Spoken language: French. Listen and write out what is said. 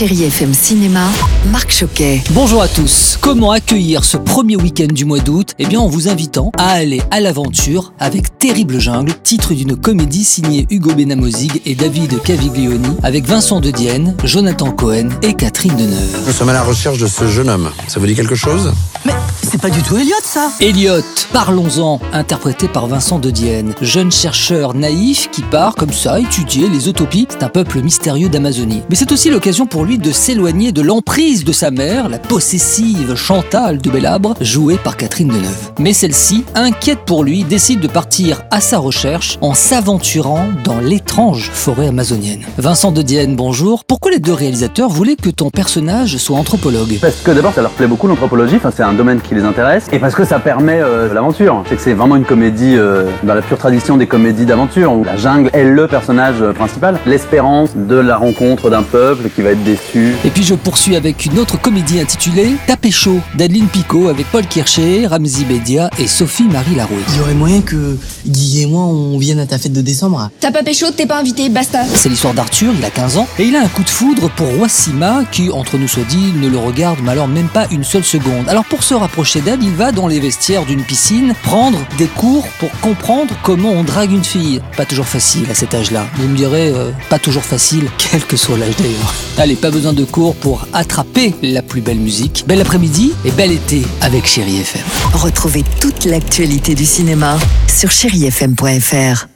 Chérie FM Cinéma, Marc Choquet. Bonjour à tous. Comment accueillir ce premier week-end du mois d'août? Eh bien, en vous invitant à aller à l'aventure avec Terrible Jungle, titre d'une comédie signée Hugo Benamozig et David Caviglioni, avec Vincent De Dienne, Jonathan Cohen et Catherine Deneuve. Nous sommes à la recherche de ce jeune homme. Ça vous dit quelque chose? Mais c'est pas du tout Elliot ça Elliot, parlons-en, interprété par Vincent De Dienne, jeune chercheur naïf qui part comme ça étudier les utopies. C'est un peuple mystérieux d'Amazonie. Mais c'est aussi l'occasion pour lui de s'éloigner de l'emprise de sa mère, la possessive Chantal de Bellabre, jouée par Catherine Deneuve. Mais celle-ci, inquiète pour lui, décide de partir à sa recherche en s'aventurant dans l'étrange forêt amazonienne. Vincent De Dienne, bonjour. Pourquoi les deux réalisateurs voulaient que ton personnage soit anthropologue? Parce que d'abord, ça leur plaît beaucoup l'anthropologie, enfin, c'est un domaine qui les intéresse, et parce que ça permet euh, l'aventure. C'est que c'est vraiment une comédie euh, dans la pure tradition des comédies d'aventure, où la jungle est le personnage euh, principal, l'espérance de la rencontre d'un peuple qui va être déçu. Et puis je poursuis avec une autre comédie intitulée Tapé chaud d'Adeline Picot avec Paul Kircher, Ramzi Bedia et Sophie-Marie Larouille. Il y aurait moyen que Guy et moi on vienne à ta fête de décembre T'as pas pécho, t'es pas invité, basta. C'est l'histoire d'Arthur, il a 15 ans, et il a un coup de foudre pour Roissima, qui, entre nous soit dit, ne le regarde mais alors même pas une seule seconde. Alors pour se rapprocher d'elle, il va dans les vestiaires d'une piscine prendre des cours pour comprendre comment on drague une fille. Pas toujours facile à cet âge-là. Vous me direz, euh, pas toujours facile, quel que soit l'âge d'ailleurs. Allez, pas besoin de cours pour attraper la plus belle musique. Bel après-midi et bel été avec Chéri FM. Retrouvez toute l'actualité du cinéma sur chérifm.fr.